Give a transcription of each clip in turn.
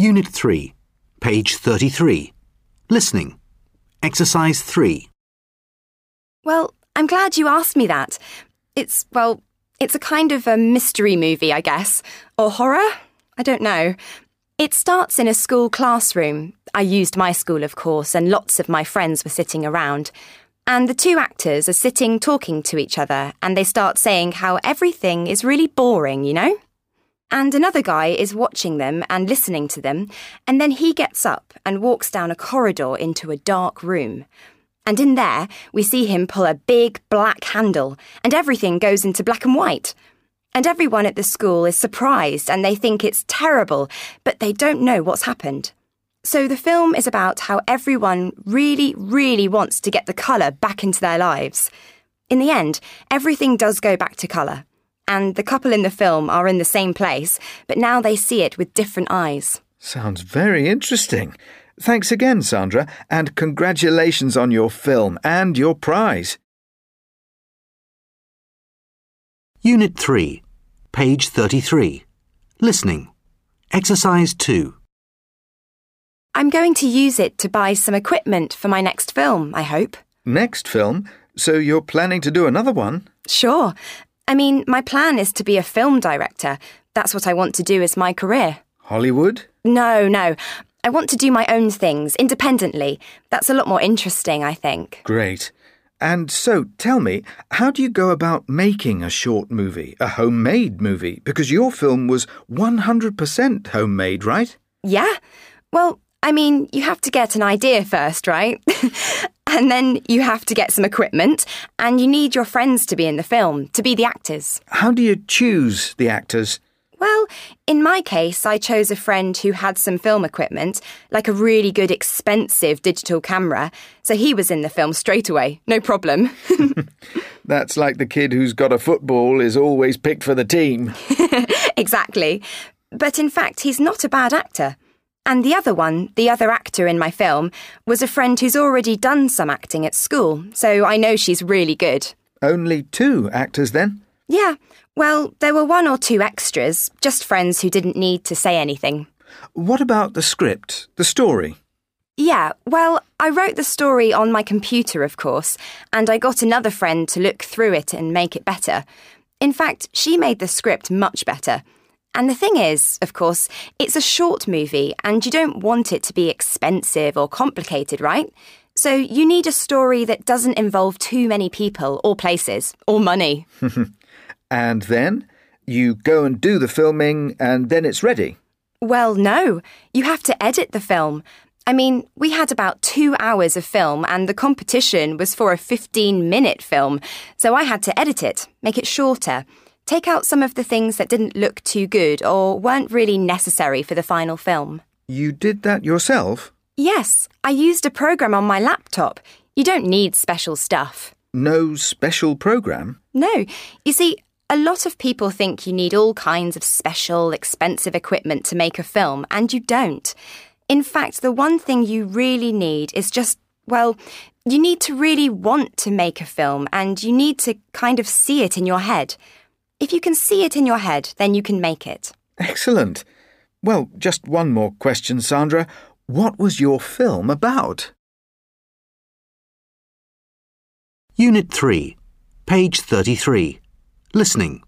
Unit 3, page 33. Listening. Exercise 3. Well, I'm glad you asked me that. It's, well, it's a kind of a mystery movie, I guess. Or horror? I don't know. It starts in a school classroom. I used my school, of course, and lots of my friends were sitting around. And the two actors are sitting talking to each other, and they start saying how everything is really boring, you know? And another guy is watching them and listening to them, and then he gets up and walks down a corridor into a dark room. And in there, we see him pull a big black handle, and everything goes into black and white. And everyone at the school is surprised and they think it's terrible, but they don't know what's happened. So the film is about how everyone really, really wants to get the colour back into their lives. In the end, everything does go back to colour and the couple in the film are in the same place, but now they see it with different eyes. Sounds very interesting. Thanks again, Sandra, and congratulations on your film and your prize. Unit 3, page 33. Listening. Exercise 2. I'm going to use it to buy some equipment for my next film, I hope. Next film? So you're planning to do another one? Sure. I mean, my plan is to be a film director. That's what I want to do as my career. Hollywood? No, no. I want to do my own things independently. That's a lot more interesting, I think. Great. And so, tell me, how do you go about making a short movie, a homemade movie? Because your film was 100% homemade, right? Yeah. Well, I mean, you have to get an idea first, right? and then you have to get some equipment, and you need your friends to be in the film, to be the actors. How do you choose the actors? Well, in my case, I chose a friend who had some film equipment, like a really good, expensive digital camera, so he was in the film straight away, no problem. That's like the kid who's got a football is always picked for the team. exactly. But in fact, he's not a bad actor. And the other one, the other actor in my film, was a friend who's already done some acting at school, so I know she's really good. Only two actors then? Yeah. Well, there were one or two extras, just friends who didn't need to say anything. What about the script, the story? Yeah, well, I wrote the story on my computer, of course, and I got another friend to look through it and make it better. In fact, she made the script much better. And the thing is, of course, it's a short movie and you don't want it to be expensive or complicated, right? So you need a story that doesn't involve too many people or places or money. and then you go and do the filming and then it's ready. Well, no. You have to edit the film. I mean, we had about two hours of film and the competition was for a 15 minute film, so I had to edit it, make it shorter. Take out some of the things that didn't look too good or weren't really necessary for the final film. You did that yourself? Yes, I used a program on my laptop. You don't need special stuff. No special program? No. You see, a lot of people think you need all kinds of special, expensive equipment to make a film, and you don't. In fact, the one thing you really need is just, well, you need to really want to make a film and you need to kind of see it in your head. If you can see it in your head, then you can make it. Excellent. Well, just one more question, Sandra. What was your film about? Unit 3, page 33. Listening.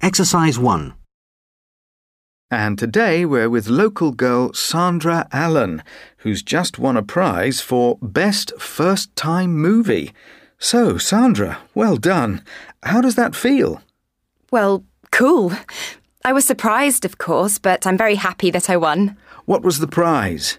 Exercise 1. And today we're with local girl Sandra Allen, who's just won a prize for Best First Time Movie. So, Sandra, well done. How does that feel? Well, cool. I was surprised, of course, but I'm very happy that I won. What was the prize?